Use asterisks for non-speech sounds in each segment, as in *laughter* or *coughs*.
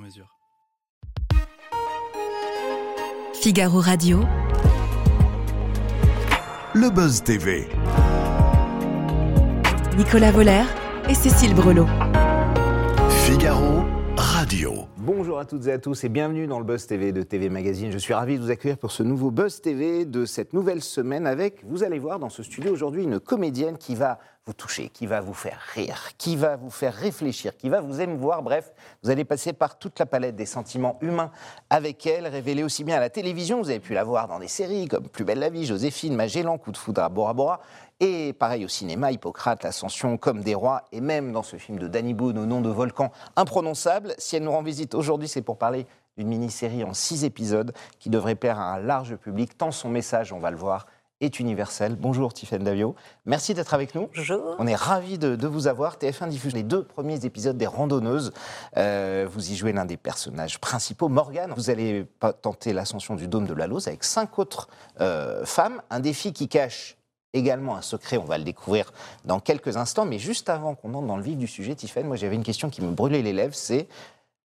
mesure. Figaro Radio. Le Buzz TV. Nicolas Voller et Cécile Brelot. Figaro Radio. Bonjour à toutes et à tous et bienvenue dans le Buzz TV de TV Magazine. Je suis ravi de vous accueillir pour ce nouveau Buzz TV de cette nouvelle semaine avec, vous allez voir dans ce studio aujourd'hui, une comédienne qui va vous toucher, qui va vous faire rire, qui va vous faire réfléchir, qui va vous émouvoir. Bref, vous allez passer par toute la palette des sentiments humains avec elle, révélée aussi bien à la télévision, vous avez pu la voir dans des séries comme Plus belle la vie, Joséphine, Magellan, Coup de foudre à Bora Bora, et pareil au cinéma, Hippocrate, l'ascension comme des rois, et même dans ce film de Danny Boone au nom de volcan imprononçable. Si nous rend visite aujourd'hui, c'est pour parler d'une mini-série en six épisodes qui devrait plaire à un large public, tant son message, on va le voir, est universel. Bonjour Tiffaine Davio, merci d'être avec nous. Bonjour. On est ravis de, de vous avoir. TF1 diffuse les deux premiers épisodes des Randonneuses. Euh, vous y jouez l'un des personnages principaux, Morgane. Vous allez tenter l'ascension du dôme de la Lose avec cinq autres euh, femmes. Un défi qui cache également un secret, on va le découvrir dans quelques instants. Mais juste avant qu'on entre dans le vif du sujet, Tiffaine, moi j'avais une question qui me brûlait les lèvres, c'est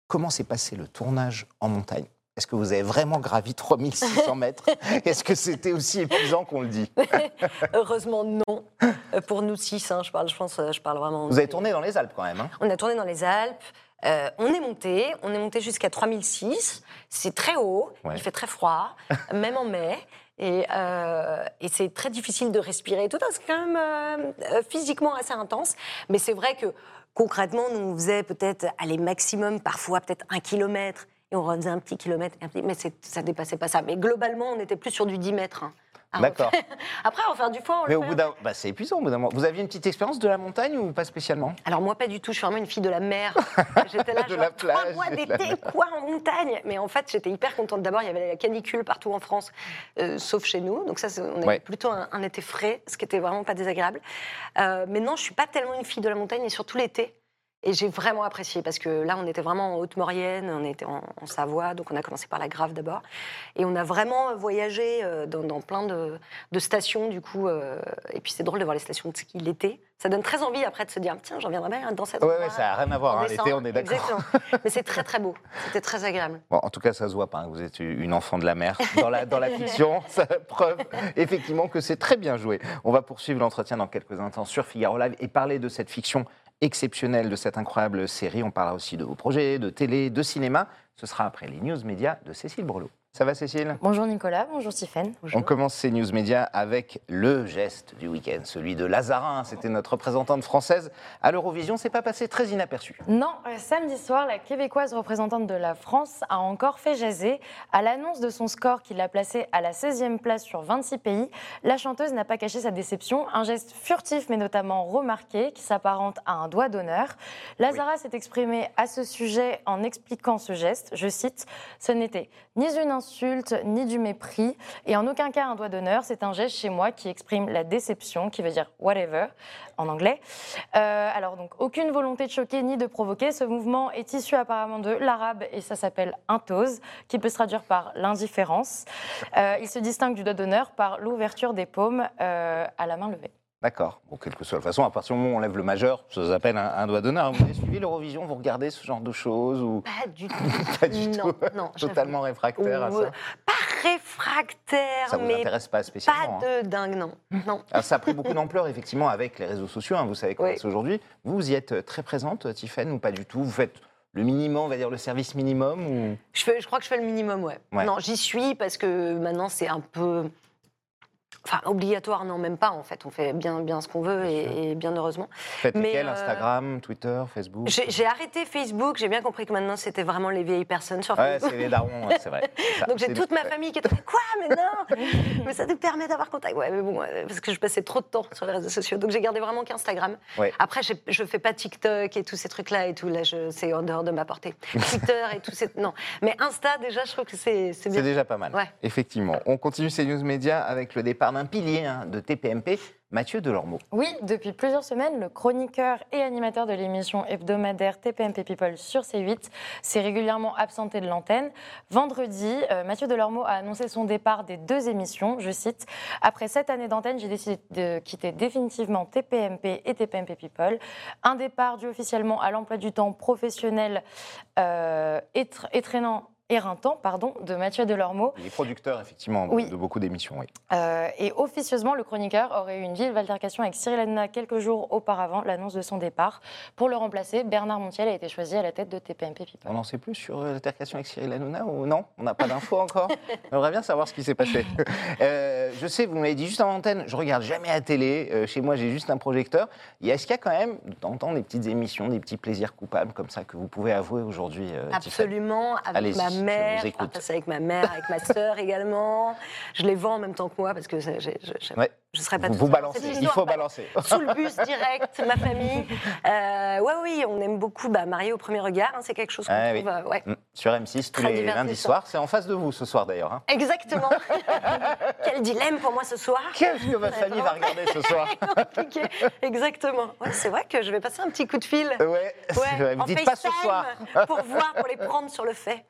comment s'est passé le tournage en montagne? Est-ce que vous avez vraiment gravi 3600 *laughs* mètres? Est-ce que c'était aussi épuisant qu'on le dit? *laughs* Heureusement non. Euh, Pour nous six, hein, je parle, je pense, euh, je parle vraiment. Vous avez tourné dans les Alpes quand même. hein? On a tourné dans les Alpes. Euh, on est monté, on est monté jusqu'à 3006. C'est très haut, Ouais. il fait très froid, *laughs* même en mai. Et, euh, et c'est très difficile de respirer tout. C'est quand même euh, physiquement assez intense. Mais c'est vrai que concrètement, nous, on faisait peut-être, aller maximum, parfois peut-être un kilomètre. Et on refaisait un petit kilomètre, mais ça dépassait pas ça. Mais globalement, on était plus sur du 10 mètres. hein, D'accord. refaire. *laughs* Après, à refaire du foin, on Mais au bout d'un, bah, c'est épuisant au bout d'un moment. Vous aviez une petite expérience de la montagne ou pas spécialement? Alors moi pas du tout, je suis vraiment une fille de la mer. *laughs* J'étais là De genre la trois plage, mois de la d'été, quoi en montagne? Mais en fait j'étais hyper contente. D'abord il y avait la canicule partout en France, euh, sauf chez nous. Donc ça on avait Ouais. plutôt un, un été frais, ce qui était vraiment pas désagréable. Euh, mais non, je suis pas tellement une fille de la montagne et surtout l'été. Et j'ai vraiment apprécié parce que là, on était vraiment en Haute-Maurienne, on était en, en Savoie, donc on a commencé par la Grave d'abord. Et on a vraiment voyagé euh, dans, dans plein de, de stations, du coup. euh, et puis c'est drôle de voir les stations de ski l'été. Ça donne très envie après de se dire, tiens, j'en viendrai bien dans cette Ouais, ouais, ça n'a rien à voir. hein. L'été, on est d'accord. Exactement. Mais c'est très très beau. C'était très agréable. Bon, en tout cas, ça se voit pas. hein, Vous êtes une enfant de la mer. Dans la, dans la fiction, *laughs* ça preuve effectivement que c'est très bien joué. On va poursuivre l'entretien dans quelques instants sur Figaro Live et parler de cette fiction exceptionnelle, de cette incroyable série. On parlera aussi de vos projets, de télé, de cinéma. Ce sera après les news médias de Cécile Brelot. Ça va, Cécile? Bonjour Nicolas, bonjour Stéphane. On commence ces news médias avec le geste du week-end, celui de Lazarin. C'était notre représentante française à l'Eurovision. C'est pas passé très inaperçu. Non, euh, samedi soir, la québécoise représentante de la France a encore fait jaser. À l'annonce de son score qui l'a placée à la 16e place sur 26 pays, la chanteuse n'a pas caché sa déception. Un geste furtif mais notamment remarqué qui s'apparente à un doigt d'honneur. Lazara s'est exprimée à ce sujet en expliquant ce geste. Je cite Ce n'était ni une insulte ni du mépris et en aucun cas un doigt d'honneur. C'est un geste chez moi qui exprime la déception, qui veut dire whatever en anglais. Euh, alors donc aucune volonté de choquer ni de provoquer. Ce mouvement est issu apparemment de l'arabe et ça s'appelle intose, qui peut se traduire par l'indifférence. Euh, il se distingue du doigt d'honneur par l'ouverture des paumes euh, à la main levée. D'accord. Bon, quelle que soit la façon, à partir du moment où on lève le majeur, ça s'appelle un, un doigt d'honneur. Vous avez suivi l'Eurovision, vous regardez ce genre de choses ou? Pas du *laughs* tout. pas du non, tout non. Totalement réfractaire à Ou, euh, ça Pas réfractaire, Ça vous mais intéresse pas spécialement pas hein? de dingue, non. non. Alors, ça a pris beaucoup d'ampleur, effectivement, avec les réseaux sociaux. hein, vous savez comment Oui. c'est aujourd'hui. Vous, vous y êtes euh, très présente, Tiffaine, ou pas du tout? Vous faites le minimum, on va dire le service minimum ou... Je, fais, je crois que je fais le minimum, ouais. Ouais. Non, j'y suis parce que maintenant c'est un peu. Enfin, obligatoire, non, même pas en fait. On fait bien, bien ce qu'on veut Bien et, et bien heureusement. Faites Mais, lesquels euh, Instagram, Twitter, Facebook J'ai arrêté Facebook, j'ai bien compris que maintenant c'était vraiment les vieilles personnes sur Ouais, Facebook. c'est les darons, ouais, c'est vrai. *laughs* Ça. Donc j'ai toute ma famille qui était quoi mais non *laughs* mais ça nous permet d'avoir contact ouais mais bon euh, parce que je passais trop de temps sur les réseaux sociaux donc j'ai gardé vraiment qu'Instagram Ouais. après je fais pas TikTok et tous ces trucs là et tout là c'est en dehors de ma portée Twitter et tout c'est non mais Insta déjà je trouve que c'est c'est bien C'est déjà pas mal. Ouais. Effectivement. On continue ces news médias avec le départ d'un pilier hein, de TPMP, Mathieu Delormeau. Oui, depuis plusieurs semaines, le chroniqueur et animateur de l'émission hebdomadaire TPMP People sur C8 s'est régulièrement absenté de l'antenne. Vendredi, euh, Mathieu Delormeau a annoncé son départ des deux émissions. Je cite Après sept années d'antenne, j'ai décidé de quitter définitivement TPMP et TPMP People. Un départ dû officiellement à l'emploi du temps professionnel euh. Éreintant, pardon, de Mathieu Delormeau. Il est producteur, effectivement, de, Oui. de beaucoup d'émissions. Oui. Euh, et officieusement, le chroniqueur aurait eu une vive altercation avec Cyril Hanouna quelques jours auparavant l'annonce de son départ. Pour le remplacer, Bernard Montiel a été choisi à la tête de TPMP People. On n'en sait plus sur euh, l'altercation avec Cyril Hanouna ou non? On n'a pas d'infos encore? *laughs* On aimerait bien savoir ce qui s'est passé. *laughs* Euh, je sais, vous m'avez dit juste en antenne, je regarde jamais à télé. euh, chez moi, j'ai juste un projecteur. Et Est-ce qu'il y a quand même, de temps en temps, des petites émissions, des petits plaisirs coupables comme ça que vous pouvez avouer aujourd'hui euh, Absolument, avec ma mère, je partage ça avec ma mère, avec ma sœur *laughs* également. Je les vends en même temps que moi parce que j'ai- Ouais. Je serais pas Vous, vous balancez, il faut balancer. *laughs* Sous le bus direct, ma famille. Euh, ouais, oui, on aime beaucoup bah, Marié au premier regard. hein, c'est quelque chose qu'on Ah oui. euh, ouais. Mm, Sur M6 tous Très les lundis soirs. C'est en face de vous ce soir d'ailleurs. hein. Exactement. *laughs* Quel dilemme pour moi ce soir. Qu'est-ce que votre famille va regarder ce soir *laughs* Compliqué. Exactement. Ouais, c'est vrai que je vais passer un petit coup de fil. Ouais, vrai. Ouais, Vous en dites pas ce soir. pour voir, pour les prendre sur le fait.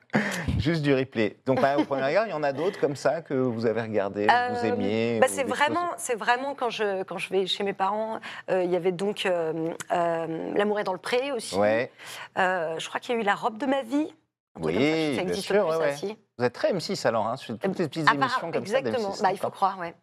Juste du replay. Donc, bah, au premier regard, il y en a d'autres comme ça que vous avez regardé, que vous Euh, aimiez. bah, c'est vraiment, c'est vraiment quand je quand je vais chez mes parents, euh, il y avait donc euh, euh, l'amour est dans le pré aussi. Ouais, Euh, je crois qu'il y a eu la robe de ma vie. Oui, ça, ça bien existe sûr, plus, ouais, ça, ouais. si. Vous êtes très M6 alors, hein, sur toutes les petites Ah, bah, émissions comme ça. exactement. d'M6, Bah, il faut croire, ouais.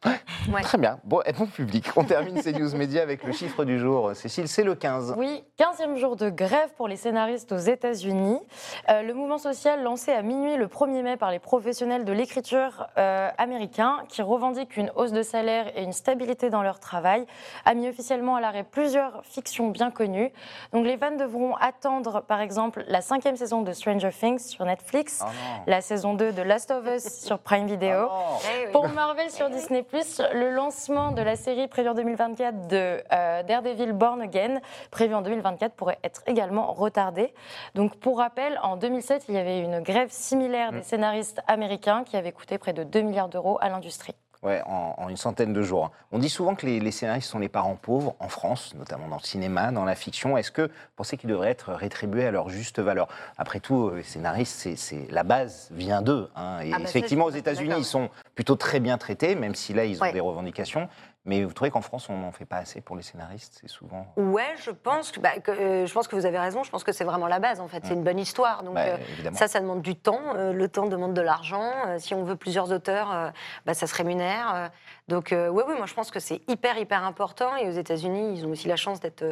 Ouais. Très bien. Bon, et bon public? On termine ces news médias avec le chiffre du jour. Cécile, c'est le 15. Oui, 15e jour de grève pour les scénaristes aux États-Unis. Euh, le mouvement social lancé à minuit le 1er mai par les professionnels de l'écriture euh, américains qui revendiquent une hausse de salaire et une stabilité dans leur travail a mis officiellement à l'arrêt plusieurs fictions bien connues. Donc les fans devront attendre par exemple la cinquième saison de Stranger Things sur Netflix, Oh la saison 2 de Last of Us *laughs* sur Prime Video. Oh non. Eh. Pour Marvel sur Disney+, le lancement de la série prévue en 2024 de euh, Daredevil Born Again, prévu en 2024, pourrait être également retardé. Donc, pour rappel, en 2007, il y avait une grève similaire Mm. des scénaristes américains qui avait coûté près de 2 milliards d'euros à l'industrie. Ouais, en, en une centaine de jours. On dit souvent que les, les scénaristes sont les parents pauvres en France, notamment dans le cinéma, dans la fiction. Est-ce que vous pensez qu'ils devraient être rétribués à leur juste valeur? Après tout, euh, les scénaristes, c'est, la base vient d'eux. hein. Et Ah bah effectivement, aux États-Unis, ils sont plutôt très bien traités, même si là, ils ont Ouais. des revendications. Mais vous trouvez qu'en France, on n'en fait pas assez pour les scénaristes C'est souvent. Ouais, je pense que, bah, que, euh, je pense que vous avez raison. Je pense que c'est vraiment la base en fait. C'est une bonne histoire. Donc Bah, euh, ça, ça demande du temps. Euh, le temps demande de l'argent. Si on veut plusieurs auteurs, bah, ça se rémunère. Donc oui, oui, moi je pense que c'est hyper hyper important. Et aux États-Unis, ils ont aussi la chance d'être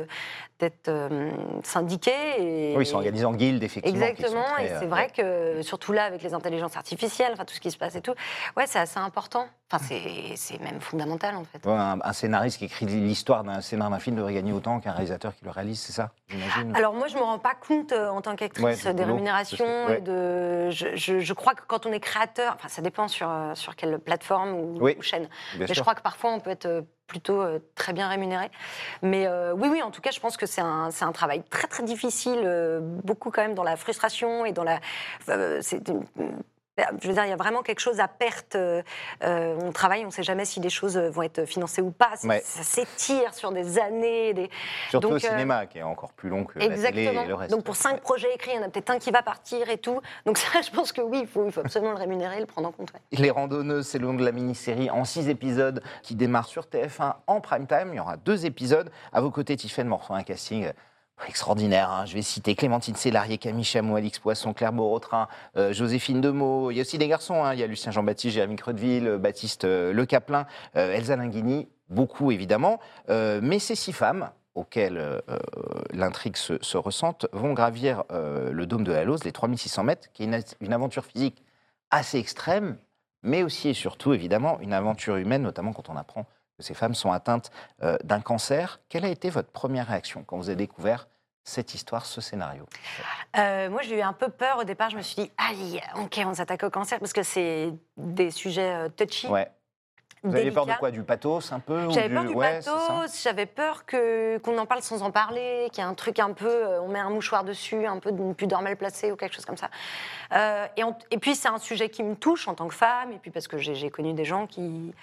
d'être syndiqués. Et, Oui, ils sont organisés en guildes, effectivement. Exactement, très, et c'est vrai que surtout là avec les intelligences artificielles, enfin tout ce qui se passe et tout, ouais, c'est assez important. Enfin, c'est- c'est même fondamental en fait. Ouais, un, un scénariste qui écrit l'histoire d'un scénario d'un film devrait gagner autant qu'un réalisateur qui le réalise, c'est ça J'imagine? Alors moi, je me rends pas compte euh, en tant qu'actrice Ouais, des rémunérations c'est- ouais. et de. Je, je- je crois que quand on est créateur, enfin ça dépend sur euh, sur quelle plateforme ou, Oui, ou chaîne. Mais je crois que parfois on peut être euh, plutôt euh, très bien rémunéré. Mais euh, oui, oui, en tout cas, je pense que c'est un, c'est un travail très, très difficile, euh, beaucoup quand même dans la frustration et dans la. c'est je veux dire, il y a vraiment quelque chose à perte. euh, euh, on travaille, on ne sait jamais si les choses euh, vont être financées ou pas. Ouais. Ça s'étire sur des années. Des... Surtout donc, au euh, cinéma, qui est encore plus long que la télé Exactement. et le reste. Donc pour cinq projets écrits, il y en a peut-être un qui va partir et tout. Donc *laughs* ça, je pense que oui, il faut, il faut absolument le rémunérer, le prendre en compte. ouais. Les randonneuses, c'est le nom de la mini-série en six épisodes qui démarre sur TF1 en prime time. Il y aura deux épisodes. À vos côtés, Tiffen Morceau, un casting extraordinaire. hein. Je vais citer Clémentine Célarier, Camille Chamou, Alix Poisson, Claire Beaurotrin, euh, Joséphine Demeaux. Il y a aussi des garçons. hein. Il y a Lucien Jean-Baptiste, Jérémy Creudeville, euh, Baptiste euh, Le Caplin, euh, Elsa Linguini, beaucoup évidemment. Euh, mais ces six femmes auxquelles l'intrigue se, se ressente, vont gravir le dôme de la Lose, les 3600 mètres, qui est une, aventure physique assez extrême, mais aussi et surtout, évidemment, une aventure humaine, notamment quand on apprend que ces femmes sont atteintes d'un cancer. Quelle a été votre première réaction quand vous avez découvert cette histoire, ce scénario Euh, moi, j'ai eu un peu peur au départ. Je me suis dit, allez, ok, on s'attaque au cancer parce que c'est des sujets euh, touchy. Ouais. Vous avez peur de quoi Du pathos un peu J'avais peur du ouais, pathos, j'avais peur que qu'on en parle sans en parler, qu'il y ait un truc un peu, euh, on met un mouchoir dessus, un peu d'une pudeur mal placée ou quelque chose comme ça. Euh, et, on- et puis c'est un sujet qui me touche en tant que femme, et puis parce que j'ai j'ai connu des gens qui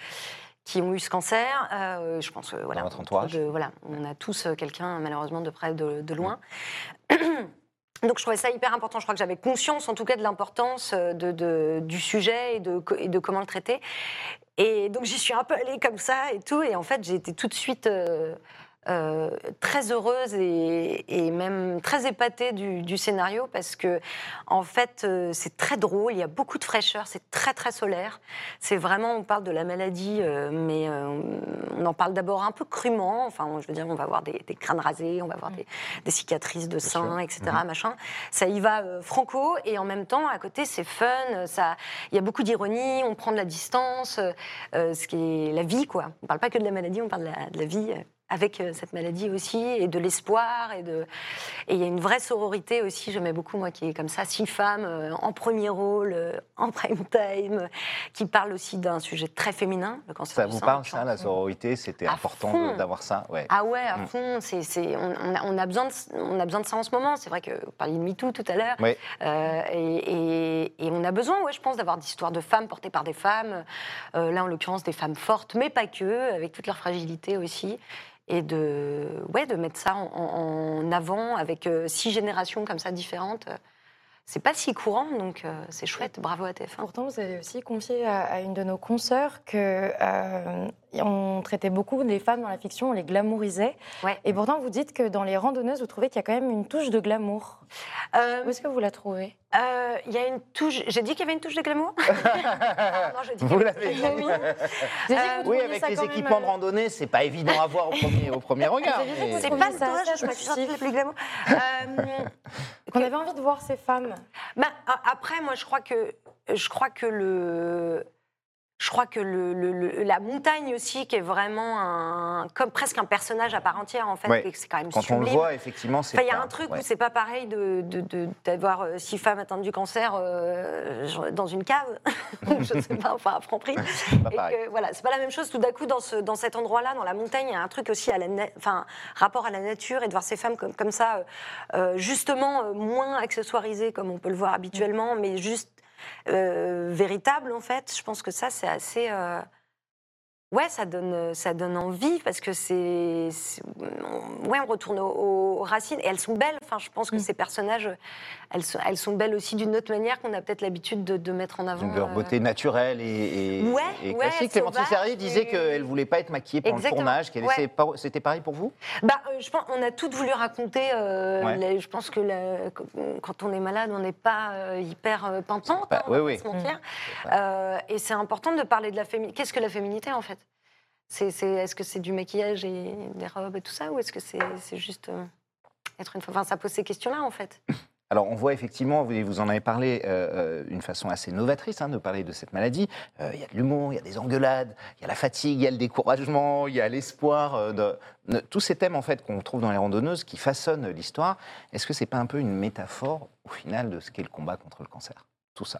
qui ont eu ce cancer. Euh, je pense que voilà, Dans votre entourage de- voilà, on a tous euh, quelqu'un malheureusement de près, de, de loin. *clears throat* Donc je trouvais ça hyper important. Je crois que j'avais conscience en tout cas de l'importance euh, de, de- du sujet et de, co- et de comment le traiter. Et donc j'y suis un peu allée comme ça et tout. Et en fait j'ai été tout de suite euh, euh, très heureuse et, et même très épatée du, du scénario parce que en fait euh, c'est très drôle. Il y a beaucoup de fraîcheur. C'est très très solaire. C'est vraiment on parle de la maladie, euh, mais on en parle d'abord un peu crûment. Enfin je veux dire on va avoir des, des crânes rasés, on va avoir des, des cicatrices de sein, etc. Machin. Ça y va franco et en même temps à côté c'est fun. Ça, il y a beaucoup d'ironie. On prend de la distance. ce qui est la vie quoi. On parle pas que de la maladie, on parle de la, de la vie. Avec euh, cette maladie aussi, et de l'espoir, et de... Et il y a une vraie sororité aussi, j'aimais beaucoup, moi, qui est comme ça, six femmes euh, en premier rôle, euh, en prime time, qui parlent aussi d'un sujet très féminin, le cancer Ça du vous sein, parle, ça, la sororité C'était important d'avoir ça ouais. ah ouais, à Mm. fond, c'est, c'est- on, on a, besoin de, on a besoin de ça en ce moment. C'est vrai que vous parliez de MeToo tout à l'heure. Oui. Euh, et, et- et on a besoin, ouais, je pense, d'avoir d'histoires de femmes portées par des femmes. Là, en l'occurrence, des femmes fortes, mais pas que, avec toute leur fragilité aussi. Et de, ouais, de mettre ça en, avant avec euh, six générations comme ça différentes. C'est pas si courant, donc euh, c'est chouette. Bravo à TF1. Pourtant, vous avez aussi confié à, à une de nos consoeurs que euh, on traitait beaucoup des femmes dans la fiction, on les glamourisait. Ouais. Et pourtant, vous dites que dans les randonneuses, vous trouvez qu'il y a quand même une touche de glamour. Euh, Où est-ce que vous la trouvez? euh, Il y a une touche. J'ai dit qu'il y avait une touche de glamour? Ah, *laughs* Non, je dis Vous l'avez dit. *laughs* Euh, que vous Oui, avec ça les même, équipements de randonnée, c'est pas évident à voir au premier, au premier regard. Mais- vous C'est pas ça je me suis attractif. les glamour. *laughs* Euh, Qu'on avait envie de voir ces femmes. bah, après, moi, je crois que je crois que le je crois que le, le- le- la montagne aussi, qui est vraiment un, comme presque un personnage à part entière, en fait, Ouais. c'est quand même Quand on le voit, effectivement, c'est. Enfin, il y a un truc ouais. où c'est pas pareil de, de- de- d'avoir euh, six femmes atteintes du cancer euh, dans une cave, *laughs* je sais pas, enfin à Franprix. *laughs* pas Et pareil. que, voilà, c'est pas la même chose. Tout d'un coup, dans, ce, dans cet endroit-là, dans la montagne, il y a un truc aussi à la, enfin, rapport à la nature et de voir ces femmes comme, comme ça, euh, euh, justement euh, moins accessoirisées comme on peut le voir habituellement, mais juste euh, véritables en fait. Je pense que ça, c'est assez. Euh, Ouais, ça donne, ça donne envie parce que c'est, ouais, on retourne aux, aux racines et elles sont belles. Enfin, je pense que Mm. ces personnages, elles sont, elles sont belles aussi d'une autre manière qu'on a peut-être l'habitude de, de mettre en avant. Donc, leur euh, beauté naturelle et, et, Ouais, et ouais, classique. Clémentine sauvage, Serrier disait et- qu'elle voulait pas être maquillée pendant Exactement, le tournage, ouais. C'était pareil pour vous? Bah, euh, je pense, on a toutes voulu raconter. euh, Ouais. les- je pense que la- quand on est malade, on n'est pas euh, hyper euh, pimpante. Hein, on va oui, pas oui. se mentir. C'est Euh, et c'est important de parler de la féminité. Qu'est-ce que la féminité en fait? Est-ce que c'est du maquillage et des robes et tout ça, ou est-ce que c'est, juste euh, être une Enfin, ça pose ces questions-là en fait. *coughs* Alors, on voit effectivement, vous, vous en avez parlé euh, d'une façon assez novatrice, hein, de parler de cette maladie. Euh, Il y a de l'humour, il y a des engueulades, il y a la fatigue, il y a le découragement, il y a l'espoir. euh, de- tous ces thèmes, en fait, qu'on trouve dans les randonneuses qui façonnent l'histoire. Est-ce que c'est pas un peu une métaphore, au final, de ce qu'est le combat contre le cancer? Tout ça.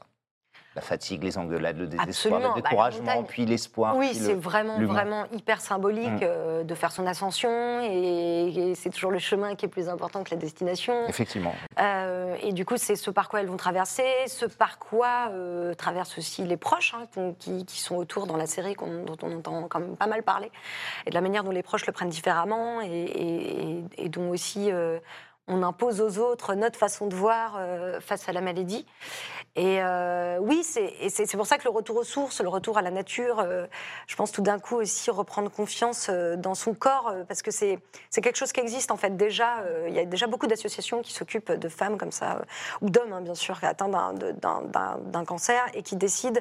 La fatigue, les engueulades, le désespoir, Absolument, le bah, découragement, puis l'espoir. oui, c'est le- vraiment, hyper symbolique Mm. euh, de faire son ascension, et, et c'est toujours le chemin qui est plus important que la destination. Effectivement. Euh, et du coup, c'est ce par quoi elles vont traverser, ce par quoi euh, traversent aussi les proches hein, qui, qui sont autour dans la série, dont on entend quand même pas mal parler, et de la manière dont les proches le prennent différemment, et, et- et- et dont aussi euh, on impose aux autres notre façon de voir euh, face à la maladie. Et euh, oui, c'est pour ça que le retour aux sources, le retour à la nature, euh, je pense tout d'un coup aussi reprendre confiance dans son corps, parce que c'est quelque chose qui existe en fait déjà. Il y a déjà beaucoup d'associations qui s'occupent de femmes comme ça, ou d'hommes hein, bien sûr, atteints d'un- cancer et qui décident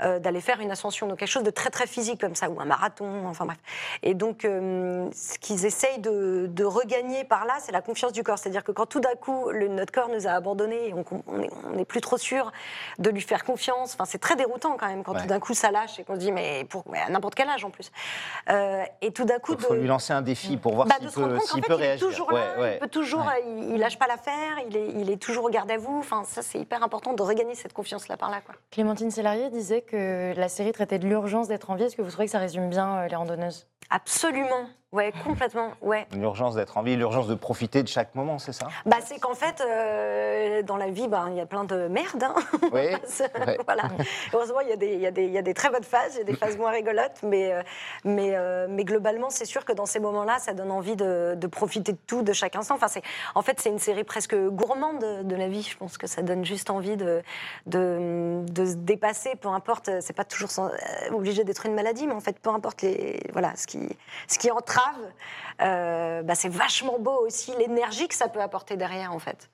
d'aller faire une ascension, donc quelque chose de très très physique comme ça, ou un marathon, enfin bref. Et donc ce qu'ils essayent de, de regagner par là, c'est la confiance du corps. C'est-à-dire que quand tout d'un coup, le, notre corps nous a abandonnés, et on n'est plus trop sûr de lui faire confiance. Enfin, c'est très déroutant quand même quand Ouais. tout d'un coup ça lâche et qu'on se dit mais, pour, mais à n'importe quel âge en plus. Euh, et tout d'un coup, Il faut de- lui lancer un défi pour voir bah, s'il peut, fait, peut il est réagir. toujours Ouais, là, ouais. il peut toujours, Ouais. il, il lâche pas l'affaire, il est, il est toujours au garde à vous. Enfin, ça, c'est hyper important de regagner cette confiance-là par là. Quoi. Clémentine Sélarié disait que la série traitait de l'urgence d'être en vie. Est-ce que vous trouvez que ça résume bien euh, les randonneuses? Absolument, ouais, complètement, ouais. L'urgence d'être en vie, l'urgence de profiter de chaque moment, c'est ça? Bah, c'est qu'en fait, euh, dans la vie, bah, il y a plein de merde. hein. *laughs* Oui. Ouais. voilà. Heureusement, il y, a des, il, y y a des très bonnes phases, il y a des phases moins rigolotes, mais, euh, mais, euh, mais globalement, c'est sûr que dans ces moments-là, ça donne envie de, de profiter de tout, de chaque instant. Enfin, c'est, en fait, c'est une série presque gourmande de, de la vie. Je pense que ça donne juste envie de, de, de se dépasser, peu importe, c'est pas toujours sans- euh, obligé d'être une maladie, mais en fait, peu importe les, voilà, ce, qui, ce qui euh, bah, c'est vachement beau aussi l'énergie que ça peut apporter derrière, en fait.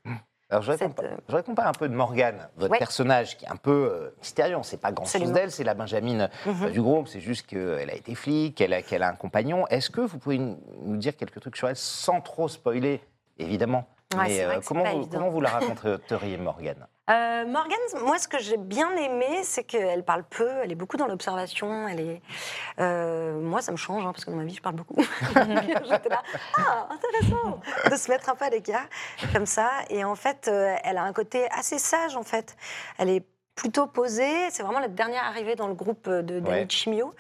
Alors, je voudrais Cette, qu'on euh, je parle un peu de Morgane, votre Ouais. personnage qui est un peu euh, mystérieux. On ne sait pas grand-chose Absolument. d'elle. C'est la Benjamine Mhm. du groupe. C'est juste qu'elle a été flic, qu'elle a, a un compagnon. Est-ce que vous pouvez nous dire quelques trucs sur elle sans trop spoiler, évidemment Ouais, Mais euh, comment, vous, comment vous la *laughs* raconteriez, Morgane? Euh, Morgane, moi, ce que j'ai bien aimé, c'est qu'elle parle peu, elle est beaucoup dans l'observation. Elle est, euh, moi, ça me change hein, parce que dans ma vie, je parle beaucoup. *laughs* *laughs* J'étais là, ah, intéressant, de se mettre un peu à l'écart comme ça. Et en fait, euh, elle a un côté assez sage. En fait, elle est plutôt posée. C'est vraiment la dernière arrivée dans le groupe de Danny Ouais. Chimio.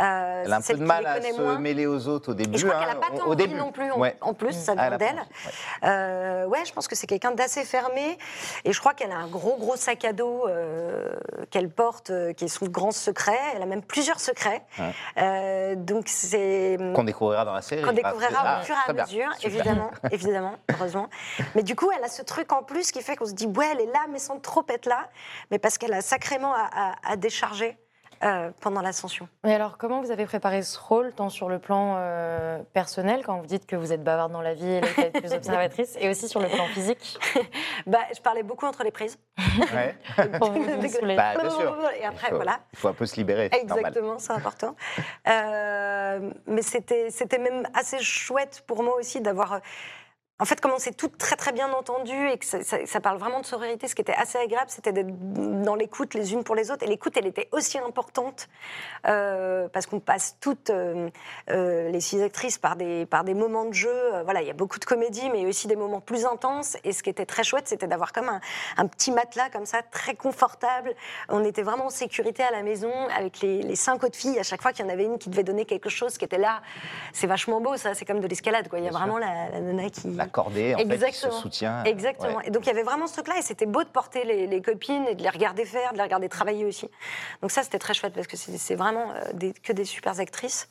Euh, Elle a un peu de mal à se moins. mêler aux autres au début. Et je crois hein, qu'elle n'a pas tant au début. non plus. En, Ouais. en plus, ça vient d'elle. ouais. Euh, ouais, je pense que c'est quelqu'un d'assez fermé. Et je crois qu'elle a un gros, gros sac à dos euh, qu'elle porte, euh, qui est son grand secret. Elle a même plusieurs secrets. Euh, donc c'est. Qu'on découvrira dans la série. Qu'on découvrira Ah, au fur et à mesure, Super. évidemment, *laughs* évidemment, heureusement. Mais du coup, elle a ce truc en plus qui fait qu'on se dit, ouais, elle est là, mais sans trop être là, mais parce qu'elle a sacrément à, à- à décharger euh, pendant l'ascension. Mais alors, comment vous avez préparé ce rôle, tant sur le plan euh, personnel, quand vous dites que vous êtes bavarde dans la vie et que vous êtes plus observatrice, et aussi sur le plan physique? *laughs* Bah, je parlais beaucoup entre les prises. Ouais. *laughs* pour vous vous saouler Bah, bien sûr. Et après, il faut, voilà. Il faut un peu se libérer. Exactement, c'est important. Euh, mais c'était c'était même assez chouette pour moi aussi d'avoir. En fait, comme on s'est toutes très très bien entendues et que ça, ça- ça parle vraiment de sororité, ce qui était assez agréable, c'était d'être dans l'écoute les unes pour les autres. Et l'écoute, elle était aussi importante euh, parce qu'on passe toutes euh, euh, les six actrices par des, par des moments de jeu. Voilà, il y a beaucoup de comédie, mais il y a aussi des moments plus intenses. Et ce qui était très chouette, c'était d'avoir comme un, un petit matelas comme ça, très confortable. On était vraiment en sécurité à la maison avec les, les cinq autres filles. À chaque fois qu'il y en avait une qui devait donner quelque chose qui était là, c'est vachement beau, ça. C'est comme de l'escalade, quoi. Il y a Bien vraiment la, la nana qui. En fait, qui se Exactement. Exactement. Ouais. Et donc il y avait vraiment ce truc-là, et c'était beau de porter les, les copines et de les regarder faire, de les regarder travailler aussi. Donc ça, c'était très chouette parce que c'est vraiment euh, des- que des super actrices,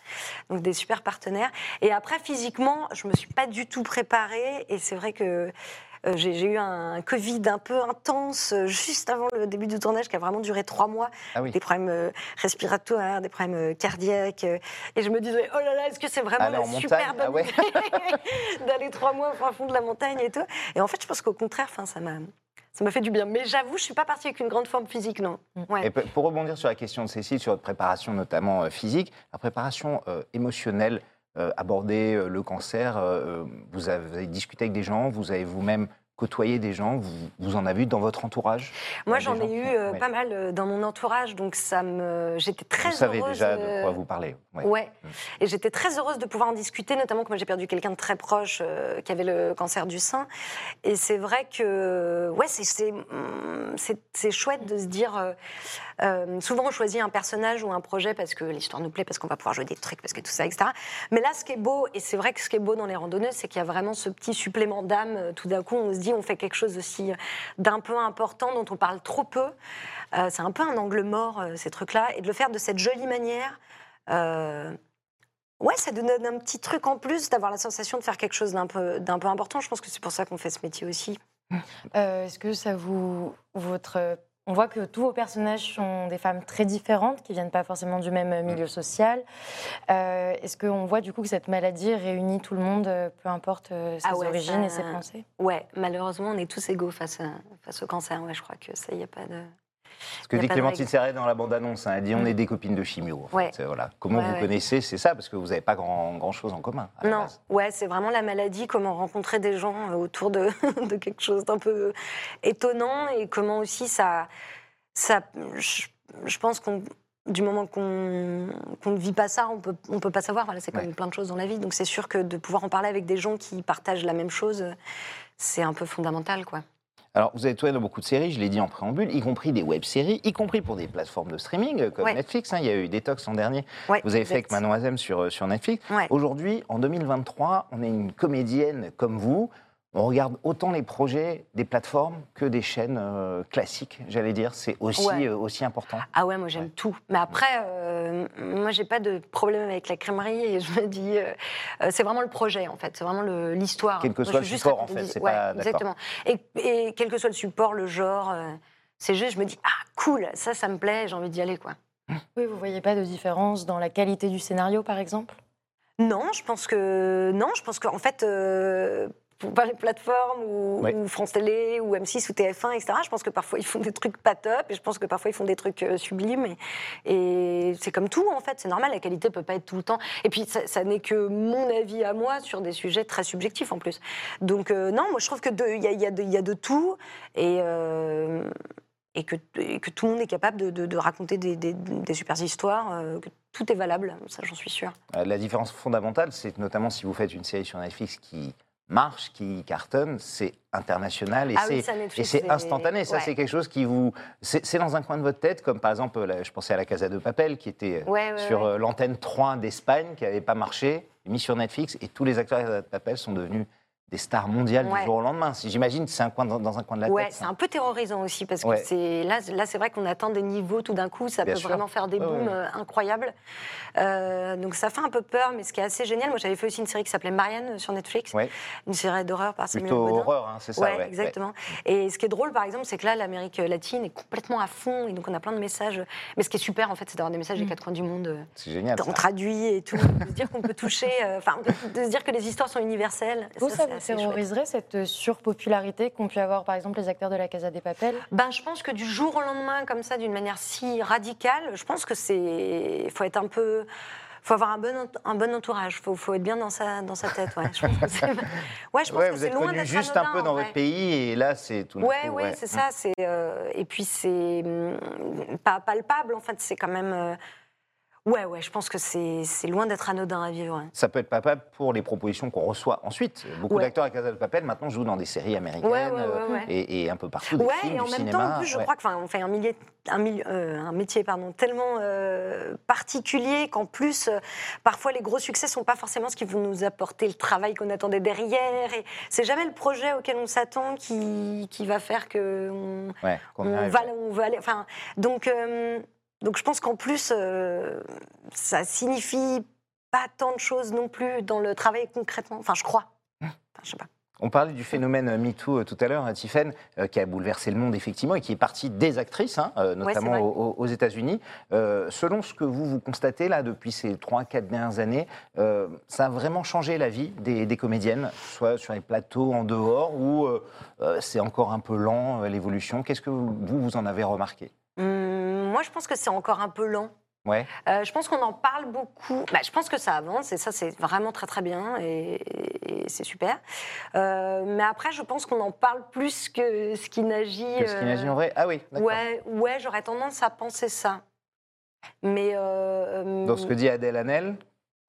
donc des super partenaires. Et après, physiquement, je me suis pas du tout préparée, et c'est vrai que. Euh, J'ai eu un Covid un peu intense euh, juste avant le début du tournage qui a vraiment duré trois mois. Ah oui. Des problèmes euh, respiratoires, des problèmes cardiaques. et je me disais, oh là là, est-ce que c'est vraiment Aller la super bonne ah ouais. idée *laughs* d'aller trois mois au fond de la montagne et tout Et en fait, je pense qu'au contraire, ça m'a ça m'a fait du bien. Mais j'avoue, je suis pas partie avec une grande forme physique, non. Ouais. Et pour rebondir sur la question de Cécile, sur votre préparation notamment physique, la préparation euh, émotionnelle, euh, aborder euh, le cancer, euh, vous avez discuté avec des gens, vous avez vous-même côtoyé des gens, vous, vous en avez eu dans votre entourage Moi, des j'en ai eu euh, ouais. pas mal euh, dans mon entourage, donc ça me, j'étais très Vous savez heureuse. déjà de euh, quoi vous parlez. ouais. Ouais. Mm. Et j'étais très heureuse de pouvoir en discuter, notamment que moi j'ai perdu quelqu'un de très proche euh, qui avait le cancer du sein. Et c'est vrai que ouais, c'est c'est chouette de se dire. euh, euh, souvent on choisit un personnage ou un projet parce que l'histoire nous plaît, parce qu'on va pouvoir jouer des trucs, parce que tout ça, etc. Mais là, ce qui est beau, et c'est vrai que ce qui est beau dans les randonneuses, c'est qu'il y a vraiment ce petit supplément d'âme. euh, Tout d'un coup, on se dit, on fait quelque chose aussi d'un peu important dont on parle trop peu. Euh, c'est un peu un angle mort, euh, ces trucs-là, et de le faire de cette jolie manière. euh, Ouais, ça donne un petit truc en plus d'avoir la sensation de faire quelque chose d'un peu, d'un peu important. Je pense que c'est pour ça qu'on fait ce métier aussi. Est-ce que ça vous. Votre, on voit que tous vos personnages sont des femmes très différentes, qui viennent pas forcément du même milieu social. Euh, Est-ce qu'on voit du coup que cette maladie réunit tout le monde, euh, peu importe euh, ses Ah ouais, origines et ses pensées? Ouais, malheureusement, on est tous égaux face, à- face au cancer. Ouais, je crois que ça, il n'y a pas de. Ce que dit Clémentine. Serret dans la bande-annonce, hein, elle dit on Mm. est des copines de chimio. En Ouais. fait. Voilà. Comment Ouais, vous ouais. connaissez, c'est ça, parce que vous n'avez pas grand, grand chose en commun. à Non, ouais, c'est vraiment la maladie, comment rencontrer des gens euh, autour de, *laughs* de quelque chose d'un peu étonnant et comment aussi ça. ça je, je pense qu'on. Du moment qu'on ne vit pas ça, on peut, on peut pas savoir. Voilà, c'est comme Ouais. plein de choses dans la vie. Donc c'est sûr que de pouvoir en parler avec des gens qui partagent la même chose, c'est un peu fondamental, quoi. Alors, vous avez tourné dans beaucoup de séries, je l'ai dit en préambule, y compris des web-séries, y compris pour des plateformes de streaming euh, comme Ouais. Netflix. hein. il y a eu Detox l'an dernier. Ouais, Vous avez fait avec. Manon Azem sur, euh, sur Netflix. Ouais. Aujourd'hui, en 2023, on est une comédienne comme vous. On regarde autant les projets des plateformes que des chaînes euh, classiques, j'allais dire. C'est aussi, Ouais. euh, aussi important. Ah ouais, moi j'aime Ouais. tout. Mais après, euh, moi j'ai pas de problème avec la crèmerie et je me dis, euh, euh, c'est vraiment le projet en fait, c'est vraiment l'histoire. Quel que soit le support, en fait, c'est ouais, pas- exactement. Et, et quel que soit le support, le genre, euh, c'est juste, je me dis, ah cool, ça, ça me plaît, j'ai envie d'y aller quoi. Oui, vous voyez pas de différence dans la qualité du scénario, par exemple? Non, je pense que non, je pense qu'en fait. euh, pour pas les plateformes ou, Ouais. ou France Télé ou M6 ou TF1, etc. Je pense que parfois ils font des trucs pas top et je pense que parfois ils font des trucs euh, sublimes et, et c'est comme tout en fait, c'est normal, la qualité peut pas être tout le temps. Et puis ça, ça n'est que mon avis à moi sur des sujets très subjectifs en plus. Donc euh, non, moi je trouve que il y a, y de- il y a de tout et euh, et que, et que tout le monde est capable de, de- de raconter des, des- des super histoires, euh, que tout est valable, ça j'en suis sûre. La différence fondamentale, c'est notamment si vous faites une série sur Netflix qui marche, qui cartonne, c'est international et Ah c'est instantané. Ça, ouais. c'est quelque chose qui vous, c'est dans un coin de votre tête, comme par exemple, je pensais à la Casa de Papel qui était euh, Ouais, ouais, sur euh, l'antenne 3 d'Espagne, qui n'avait pas marché, mis sur Netflix, et tous les acteurs de Casa de Papel sont devenus des stars mondiales Ouais. du jour au lendemain. J'imagine, c'est un coin dans, dans un coin de la Ouais, tête. c'est ça. un peu terrorisant aussi parce que Ouais. c'est là, là c'est vrai qu'on atteint des niveaux tout d'un coup, ça Bien peut sûr. vraiment faire des Ouais, booms ouais. euh, incroyables. Euh, donc ça fait un peu peur, mais ce qui est assez génial, moi j'avais fait aussi une série qui s'appelait Marianne euh, sur Netflix, Ouais. une série d'horreur par Samuel Plutôt Baudin. horreur, hein, c'est ça. Ouais, ouais, ouais. exactement. Et ce qui est drôle, par exemple, c'est que là, l'Amérique latine est complètement à fond, et donc on a plein de messages. Mais ce qui est super, en fait, c'est d'avoir des messages des quatre coins du monde. C'est génial. On traduit et tout, de se dire qu'on peut toucher, euh, enfin, de se dire que les histoires sont universelles. Vous, ça, terroriserait cette surpopularité qu'ont pu avoir, par exemple, les acteurs de la Casa des Papel? Ben, je pense que du jour au lendemain, comme ça, d'une manière si radicale, je pense que c'est. Il faut être un peu. faut avoir un bon, ent- un bon entourage. Il faut, faut être bien dans sa, dans sa tête. Ouais, je pense que c'est *laughs* ouais, je pense Ouais, que vous êtes loin juste anodin, un peu dans votre pays, et là, c'est tout. d'un Ouais, ouais, c'est ça. C'est euh, et puis c'est hum, pas palpable en fait. C'est quand même. euh, ouais, ouais. Je pense que c'est loin d'être anodin à vivre. Ça peut être papable pour les propositions qu'on reçoit ensuite. Beaucoup Ouais. d'acteurs à Casa de Papel maintenant jouent dans des séries américaines Ouais, ouais, ouais, euh. Et, et un peu partout, des Ouais, films, et en du même cinéma. temps, en plus, je crois que, enfin, on fait un, euh, un métier, pardon, tellement euh, particulier qu'en plus, euh, parfois, les gros succès sont pas forcément ce qui vont nous apporter le travail qu'on attendait derrière. Et c'est jamais le projet auquel on s'attend qui, qui va faire que on, qu'on on va là où on veut aller. Enfin, donc, donc, je pense qu'en plus, euh, ça signifie pas tant de choses non plus dans le travail concrètement. Enfin, je crois. Enfin, je sais pas. On parlait du phénomène euh, MeToo euh, tout à l'heure, hein, Tiffaine, euh, qui a bouleversé le monde effectivement et qui est parti des actrices, hein, notamment aux, aux États-Unis. Euh, selon ce que vous vous constatez là depuis ces 3-4 dernières années, euh, ça a vraiment changé la vie des, des comédiennes, soit sur les plateaux en dehors ou euh, c'est encore un peu lent l'évolution. Qu'est-ce que vous, vous en avez remarqué? Hum, moi, je pense que c'est encore un peu lent. Ouais. Euh, je pense qu'on en parle beaucoup. Bah, je pense que ça avance et ça, c'est vraiment très très bien et, et c'est super. Euh, mais après, je pense qu'on en parle plus que ce qui n'agit. Que ce qui n'agit en vrai Ah oui, d'accord. Ouais, ouais, j'aurais tendance à penser ça. Mais. euh, Dans ce que dit Adèle Hanel,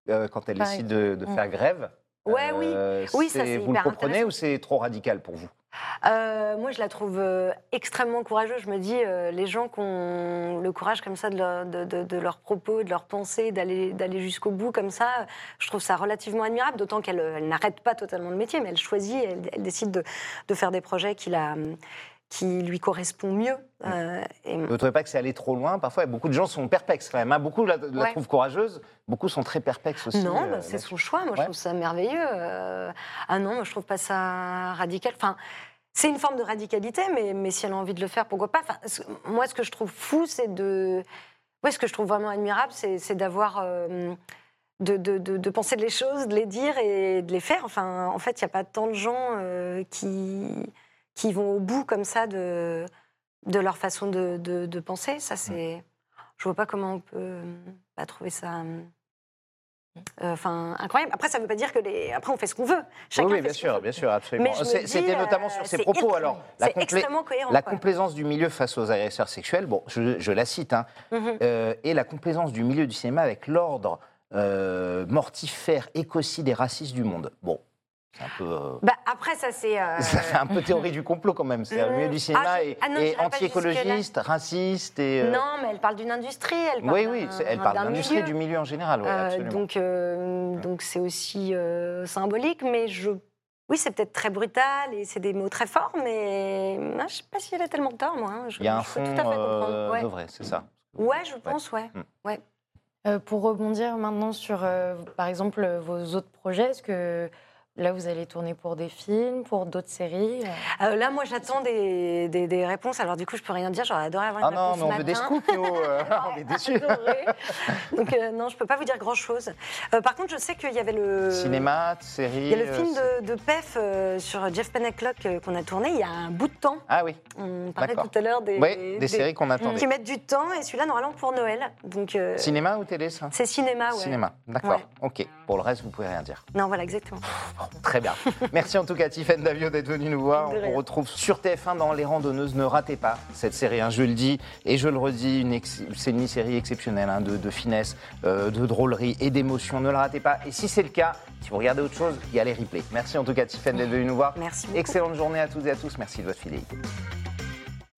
euh, quand elle décide de, de faire grève. Ouais, oui. euh, Oui, ça, Vous le hyper comprenez intéressant. ou c'est trop radical pour vous? Euh, moi, je la trouve euh, extrêmement courageuse. Je me dis, euh, les gens qui ont le courage comme ça de, leur- de, de- de leurs propos, de leurs pensées, d'aller jusqu'au bout comme ça, je trouve ça relativement admirable. D'autant qu'elle elle, n'arrête pas totalement le métier, mais elle choisit, elle, décide de, de faire des projets qui, la, qui lui correspondent mieux. Euh, et- Vous ne trouvez pas que c'est allé trop loin? Parfois, beaucoup de gens sont perplexes quand même. hein. Beaucoup la, la Ouais. trouvent courageuse, beaucoup sont très perplexes aussi. Non, euh, bah, c'est son choix. Moi, Ouais. je trouve ça merveilleux. Euh, ah non, moi, je trouve pas ça radical. Enfin, c'est une forme de radicalité, mais, mais si elle a envie de le faire, pourquoi pas? Enfin, Moi, ce que je trouve fou, c'est de. Ouais, ce que je trouve vraiment admirable, c'est d'avoir. euh, de, de- de- de penser les choses, de les dire et de les faire. Enfin, en fait, il n'y a pas tant de gens euh, qui, qui vont au bout comme ça de, de leur façon de, de- de penser. Ça, c'est. Je vois pas comment on peut pas trouver ça. euh, Enfin, incroyable. Après, ça veut pas dire que les. Après, on fait ce qu'on veut. Chacun oui, bien sûr, bien sûr, absolument. C'était notamment euh, sur ses c'est propos. Alors, la, complé- cohérent. la complaisance du milieu face aux agresseurs sexuels, bon, je, je la cite, hein, Mhm. euh, et la complaisance du milieu du cinéma avec l'ordre euh, mortifère, écocide et raciste du monde. Bon, un peu. euh, Bah, après, ça, c'est. euh, *laughs* Ça fait un peu théorie du complot quand même. C'est le milieu du cinéma Ah, est, ah est anti-écologiste, raciste et. euh, Non, mais elle parle d'une industrie. Elle parle oui, oui, elle parle d'un d'industrie milieu. du milieu en général, Euh, absolument. donc, euh, donc c'est aussi euh, symbolique, mais je. Oui, c'est peut-être très brutal et c'est des mots très forts, mais ah, je sais pas si elle a tellement tort, moi. hein. Je, Il y a un fond tout à fait comprendre. Ouais. de vrai, c'est ça. Ouais, je pense, ouais. Mm. Euh, pour rebondir maintenant sur, euh, par exemple, vos autres projets, est-ce que là, vous allez tourner pour des films, pour d'autres séries euh Euh, là, moi, j'attends des, des- des réponses. Alors, du coup, je peux rien dire. J'aurais adoré avoir Ah une non, réponse mais on veut des scoops, nous. euh, *laughs* on est déçus. Donc, euh, non, je peux pas vous dire grand-chose. Euh, par contre, je sais qu'il y avait le... Cinéma, série. Il y a le film de, de PEF euh, sur Jeff Pennacklock euh, qu'on a tourné il y a un bout de temps. Ah oui, On parlait tout à l'heure des, des, séries qu'on attendait. qui mettent du temps et celui-là normalement pour Noël. Donc euh, Cinéma ou télé, ça? C'est cinéma, ouais. Cinéma, d'accord. Ouais. Ok, pour le reste, vous pouvez rien dire. Non, voilà, exactement. Très bien. Merci en tout cas, Tiffaine Davio, d'être venue nous voir. On vous retrouve sur TF1 dans Les Randonneuses. Ne ratez pas cette série, hein, je le dis et je le redis. C'est une mini-série exceptionnelle hein, de, de finesse, euh, de drôlerie et d'émotion. Ne la ratez pas. Et si c'est le cas, si vous regardez autre chose, il y a les replays. Merci en tout cas, Tiffaine, d'être venue nous voir. Merci beaucoup. Excellente journée à toutes et à tous. Merci de votre fidélité.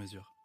mesure.